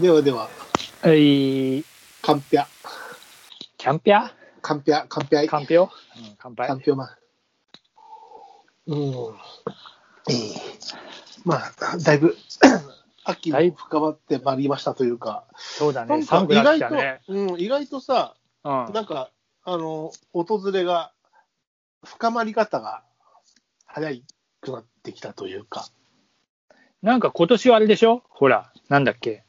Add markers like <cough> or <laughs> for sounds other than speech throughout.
ではでは、はい、カンピャ、キャンピャ？カンピャ、カンピャイ、カンピョ、うん、乾杯カ。ンピョマ。ン。うん。ええ。まあ、だいぶ、<coughs> 秋も深まってまいりましたというか、そうだね、寒くなって外と、きたね。うん、意外とさ、うん。なんか、あの、訪れが、深まり方が早くなってきたというか、なんか今年はあれでしょ？ほら、なんだっけ？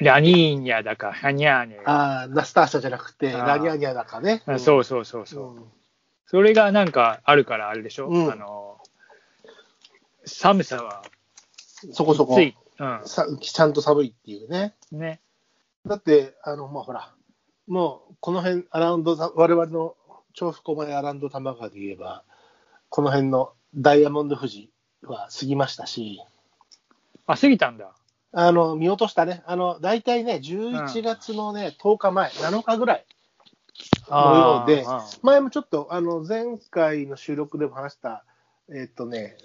ラニーニャだか、ハニャーネああ、ナスターシャじゃなくて、ラニャニャだかね。あそうそうそうそう。うんそれがなんかあるからあれでしょ、うんあの、寒さはそこそこうん。さ、ちゃんと寒いっていうね。ね。だって、あの、まあ、ほら、もう、この辺、アラウンド、我々の調布狛江アラウンド玉川で言えば、この辺のダイヤモンド富士は過ぎましたし、あ、過ぎたんだ。あの、見落としたね、あの、大体ね、11月のね、10日前、7日ぐらいのようで、あ前もちょっと、あの、前回の収録でも話した、えっとね、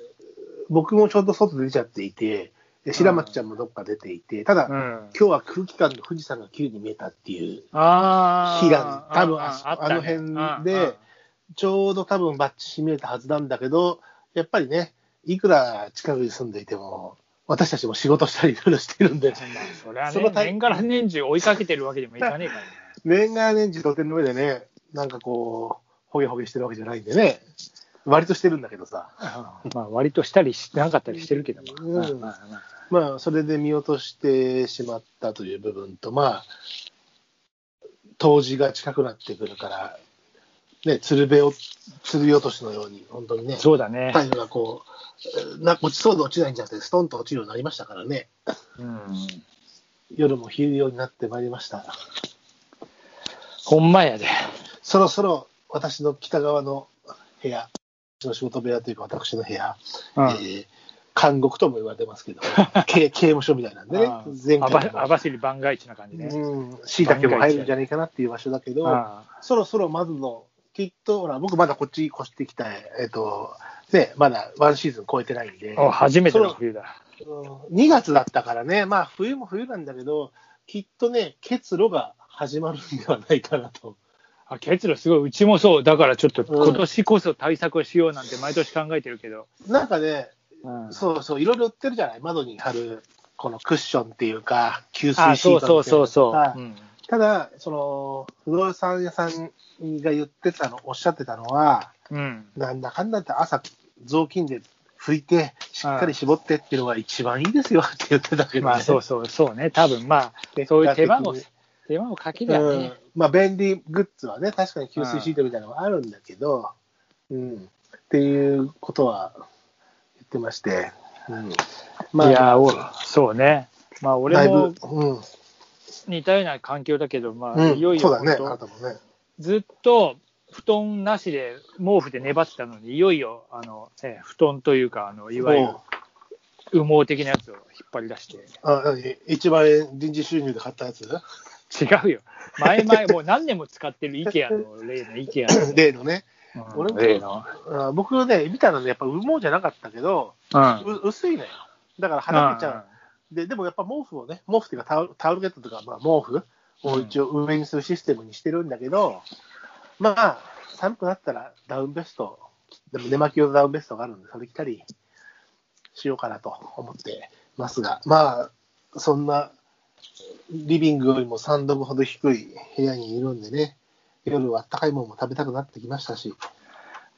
僕もちょうど外出ちゃっていて、で白松ちゃんもどっか出ていて、ただ、あ、うん。今日は空気感で富士山が綺麗に見えたっていう、ああ。日が多分あったね。あの辺でちょうど多分バッチし見えたはずなんだけど、やっぱりね、いくら近くに住んでいても、私たちも仕事したりいろいろしてるんで、まあ、それはね、その年がら年中追いかけてるわけにもいかねえからね。年がら年中土手の上でね、なんかこう、ほげほげしてるわけじゃないんでね、割としてるんだけどさ、まあ、割としたりしてなかったりしてるけども、うん。まあまあそれで見落としてしまったという部分と、まあ、冬至が近くなってくるから、ね、鶴瓶を、釣り落としのように、本当にね、そうだね。太陽がこう、な落ちそうで落ちないんじゃなくて、ストンと落ちるようになりましたからね、うん、夜も冷えるようになってまいりました。ほんまやで。そろそろ私の北側の部屋、私の仕事部屋というか、私の部屋、うんえー監獄とも言われてますけど、<laughs> 刑刑務所みたいなんでねあ、前あ回もば網走番外地な感じね。うん、しいたけも入るんじゃないかなっていう場所だけど、あそろそろまずの、きっと、ほら、僕まだこっち越してきた、えっと、ね、まだワンシーズン超えてないんで、あ初めてのそ冬だ。ろうん。2月だったからね、まあ冬も冬なんだけど、きっとね、結露が始まるんではないかなと。あ結露すごい、うちもそう。だからちょっとうん。今年こそ対策をしようなんて毎年考えてるけど。なんかね、うん。そうそう、いろいろ売ってるじゃない、窓に貼る、このクッションっていうか、吸水あシートそうそうそうそう。はい。うんただ、その、不動産屋さんが言ってたの、おっしゃってたのは、うん。なんだかんだって朝、雑巾で拭いて、しっかり絞ってっていうのが一番いいですよって言ってたけど、ね。まあそうそう、そうね。多分まあ、結そういう手間も、手間もかけりゃうんね。まあ便利グッズはね、確かに吸水シートみたいなのがあるんだけど、うん、っていうことは言ってまして、うん、まあ、いやおそうね。まあ俺も、うん、似たような環境だけど、まあ、うんいよいよそうだね、あ本当なたもね。ずっと布団なしで毛布で粘ってたのに、いよいよあの、ええ布団というかあの、いわゆる羽毛的なやつを引っ張り出して、あ何？1万円臨時収入で買ったやつ？違うよ、前々、もう何年も使ってる IKEA の例の IKEA の、<laughs> 例のね。うん。俺も例の、あ僕ね、見たのね、やっぱ羽毛じゃなかったけど、うん、う薄いのよ。だからはだけちゃう。で、でもやっぱ毛布をね、毛布っていうかタオルタオルケットとか、まあ、毛布を一応上にするシステムにしてるんだけど、まあ、寒くなったらダウンベスト、でも寝巻き用のダウンベストがあるんで、それ着たりしようかなと思ってますが、まあ、そんなリビングよりも3度ほど低い部屋にいるんでね、夜はあったかいものも食べたくなってきましたし、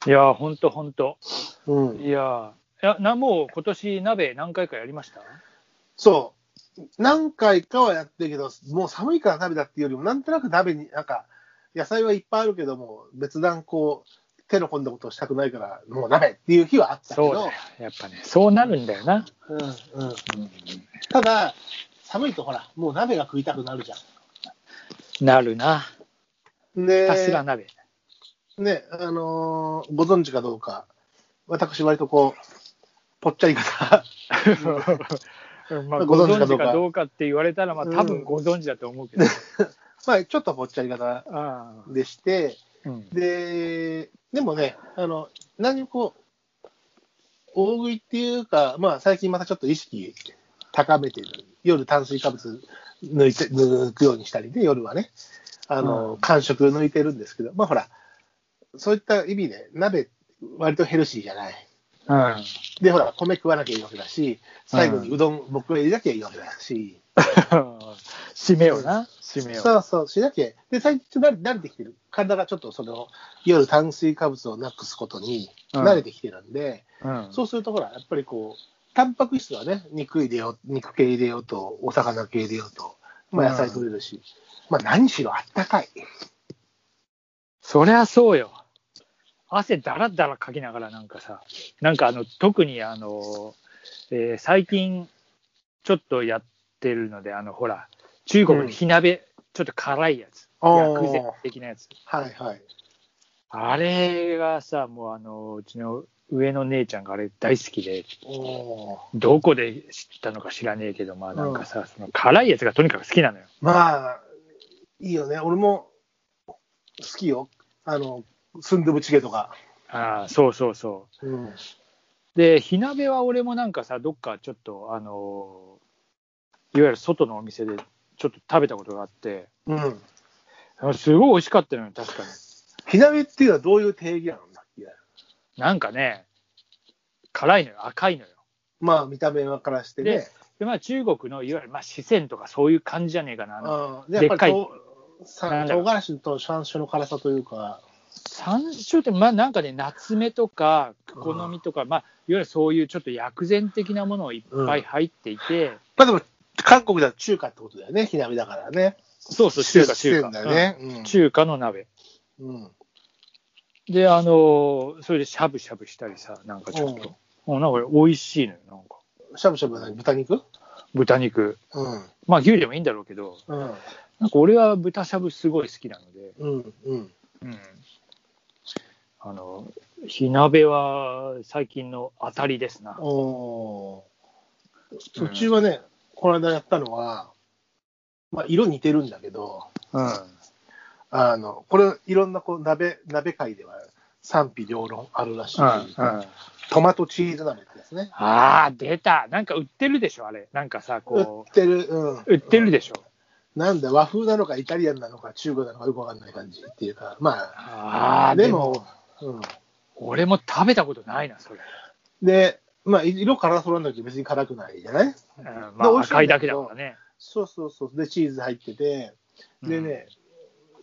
いや、ほんとほんと。うん、いや、いやなもう今年鍋何回かやりました？そう。何回かはやってるけど、もう寒いから鍋だっていうよりも、なんとなく鍋に、なんか、野菜はいっぱいあるけども、別段こう、手の込んだことをしたくないから、もう鍋っていう日はあったけど、そう。やっぱね、そうなるんだよな。うんうん、ただ、寒いとほら、もう鍋が食いたくなるじゃなるな。ん。で、さすが鍋。ね、あのーご存知かどうか、私割とこう、ぽっちゃり方、<laughs> まあ、ごご存知かどうか。かどうかって言われたら、まあ、うん。多分ご存知だと思うけど。<laughs> まあちょっとぽっちゃり方でして、うん、で、でもね、あの、何もこう、大食いっていうか、まあ最近またちょっと意識高めてる。夜炭水化物抜いて、抜くようにしたりね、夜はね。あの、うん。間食抜いてるんですけど、まあほら、そういった意味で、鍋、割とヘルシーじゃない。うん。で、ほら、米食わなきゃいいわけだし、最後にうどん、僕が入れなきゃいいわけだし、<laughs> 締めをな、締めを。そうそう、しなきゃ。で、最近慣れ慣れてきてる。体がちょっとその、夜炭水化物をなくすことにうん慣れてきてるんで、うん。そうするとほら、やっぱりこう、タンパク質はね、肉入れよう、肉系入れようと、お魚系入れようと、まあ野菜取れるし、まあ何しろあったかい。そりゃそうよ。汗だらだらかきながらなんかさ、なんかあの、特にあの、えー最近ちょっとやってるので、あの、ほら、中国の火鍋、ちょっと辛いやつ。薬膳的なやつ。はいはい。あれがさ、もうあの、うちの上の姉ちゃんがあれ大好きで、どこで知ったのか知らねえけど、まあなんかさ、その辛いやつがとにかく好きなのよ。まあ、いいよね。俺も好きよ。あの、スンドゥブチゲとか。ああ、そうそうそう。うん。で、火鍋は俺もなんかさ、どっかちょっと、あのいわゆる外のお店でちょっと食べたことがあって、うん。あすごい美味しかったのよ、確かに。火鍋っていうのはどういう定義なの？なんかね、辛いのよ、赤いのよ。まあ、見た目からしてね。で、まあ中国のいわゆる、まあ四川とかそういう感じじゃねえかな。あ。でやっぱりでっとさなんだろう唐辛子と山椒の辛さというか、山椒って、まあなんかね、夏目とか、好みとか、まあ、いわゆるそういうちょっと薬膳的なものをいっぱい入っていて、まあでも、韓国では中華ってことだよね、火鍋だからね。そうそう、中華、四中華。ね。うん中華の鍋。うん。で、あのそれでしゃぶしゃぶしたりさ、なんかちょっと、うん、なんか美味しいのよ、なんか。しゃぶしゃぶは何？豚肉？豚肉。うん。まあ牛でもいいんだろうけど、うん。なんか俺は豚しゃぶすごい好きなので、うん。うん。うん。あの、火鍋は最近の当たりですな。おーうんうちはね、この間やったのは、まあ、色似てるんだけど、うん。あの、これ、いろんなこう鍋、鍋界では賛否両論あるらしい。うん。うん。トマトチーズ鍋ってですね。ああ、出た。なんか売ってるでしょ、あれ。なんかさ、売こってる、うん。う、売ってるでしょ。なんだ、和風なのかイタリアンなのか中国なのかよくわかんない感じっていうか、まああ、あ、でも、、うん。俺も食べたことないな、それ。で、まあ、色辛そうなんだけど別に辛くないじゃない？うん、まあ、赤いだけだからね。そうそうそう。で、チーズ入ってて、でね、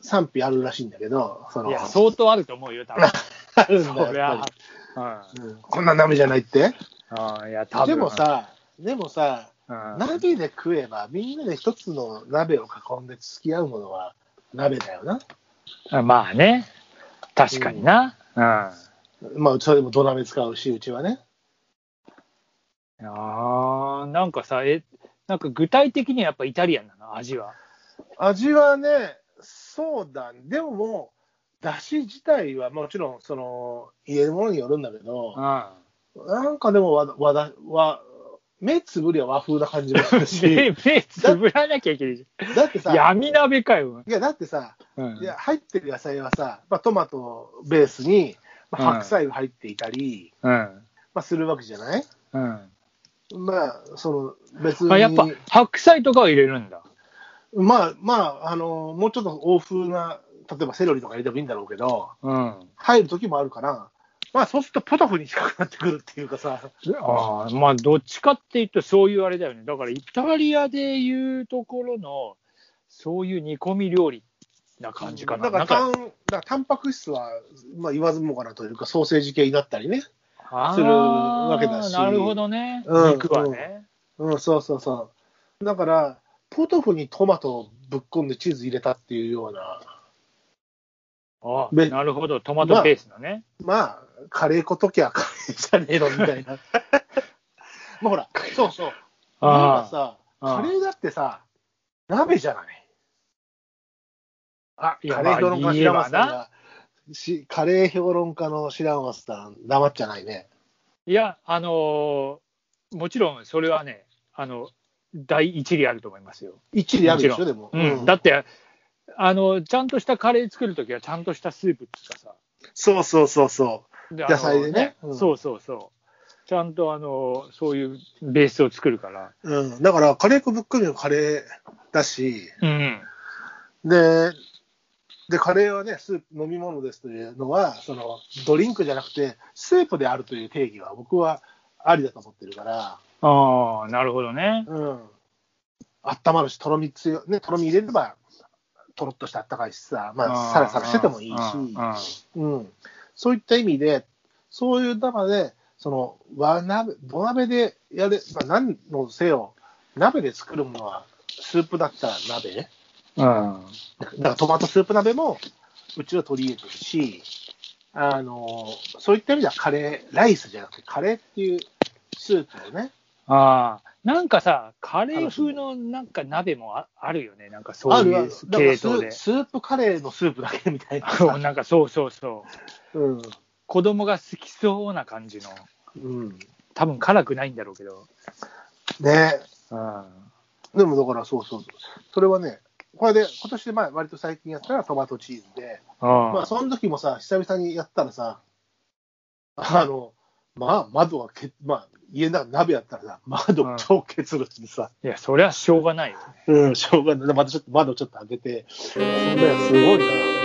賛否あるらしいんだけど、その、いや、相当あると思うよ、多分。<laughs> あるんだそりゃやっぱ、うんりうんこんな鍋じゃないって？ああ、いや、多分。でも、さ、でもさ、うん、鍋で食えば、みんなで一つの鍋を囲んで付き合うものは鍋だよな。あまあね。確かにな。うん。まあ、それでも土鍋使うし、うちはね。ああ、なんかさ、え、なんか具体的にはやっぱイタリアンなの、味は。味はね、そうだ、でももう、だし自体はもちろん、その、入れるものによるんだけど、うん。なんかでも和、和だ、和、目つぶりは和風な感じもする <laughs> 目、し、目つぶらなきゃいけないじゃん。だってさ、闇鍋かよ。いや、だってさ、うんいや入ってる野菜はさ、まあ、トマトベースに、白菜が入っていたり、うん。まあ、するわけじゃない？うん。まあ、その、別に、あ、やっぱ白菜とかは入れるんだ。まあ、まあ、あの、もうちょっと欧風な、例えばセロリとか入れてもいいんだろうけど、うん。入る時もあるから、まあ、そうするとポトフに近くなってくるっていうかさ、ああ、まあ、どっちかっていうと、そういうあれだよね。だから、イタリアでいうところの、そういう煮込み料理な感じかな。だからタン、だからタンパク質は、まあ、言わずもがなというか、ソーセージ系になったりね。するわけだしなるほどね。うん肉はね。うん、そうそうそう。だから、ポトフにトマトをぶっ込んでチーズ入れたっていうような、あべなるほど。トマトベースのね。まあ、カレー粉ときゃカレーじゃねえのみたいな。<laughs> まあほら、そうそう。あ今さ、あカレーだってさ、鍋じゃない？あ、いやカレー評論家まあの白松さんが、しカレー評論家の白松さん、黙っちゃないね。いや、あのーもちろんそれはね、あの、第一理あると思いますよ。一理あるでしょ、でも。うん。だって、あの、ちゃんとしたカレー作るときは、ちゃんとしたスープっていうかさ、そうそうそうそう。野菜でねうんそうそうそう。ちゃんとあのそういうベースを作るから。うん、だから、カレー粉ぶっかけのカレーだし、うん。で、で、カレーはね、スープ、飲み物ですというのは、その、ドリンクじゃなくて、スープであるという定義は僕はありだと思ってるから、ああ、なるほどね。うん。温まるし、とろみ強い、ね、とろみ入れれば、とろっとしてあったかいしさ、まあ、サラサラしててもいいし、うんうん。そういった意味で、そういう中で、その、和鍋、土鍋でやれ、まあ、何のせよ、鍋で作るものは、スープだったら鍋うん。だからトマトスープ鍋も、うちは取り入れてるし、あの、そういった意味ではカレー、ライスじゃなくてカレーっていうスープをね、ああ、なんかさ、カレー風のなんか鍋もああるよね。なんかそういう系統で。スープカレーのスープだけみたいな <laughs> さ。なんかそうそうそう。うん。子供が好きそうな感じの。うん。多分辛くないんだろうけど。ねうん。でもだからそうそう。それはね、これで、今年でまあ割と最近やったらトマトチーズで、まああその時もさ、久々にやったらさ、あの、まあ窓がけ、まあ家の中鍋やったらさ、窓うん超結露してさ、いや、そりゃしょうがないよね。うん、しょうがない。またちょっと窓ちょっと開けて、そんなすごいな。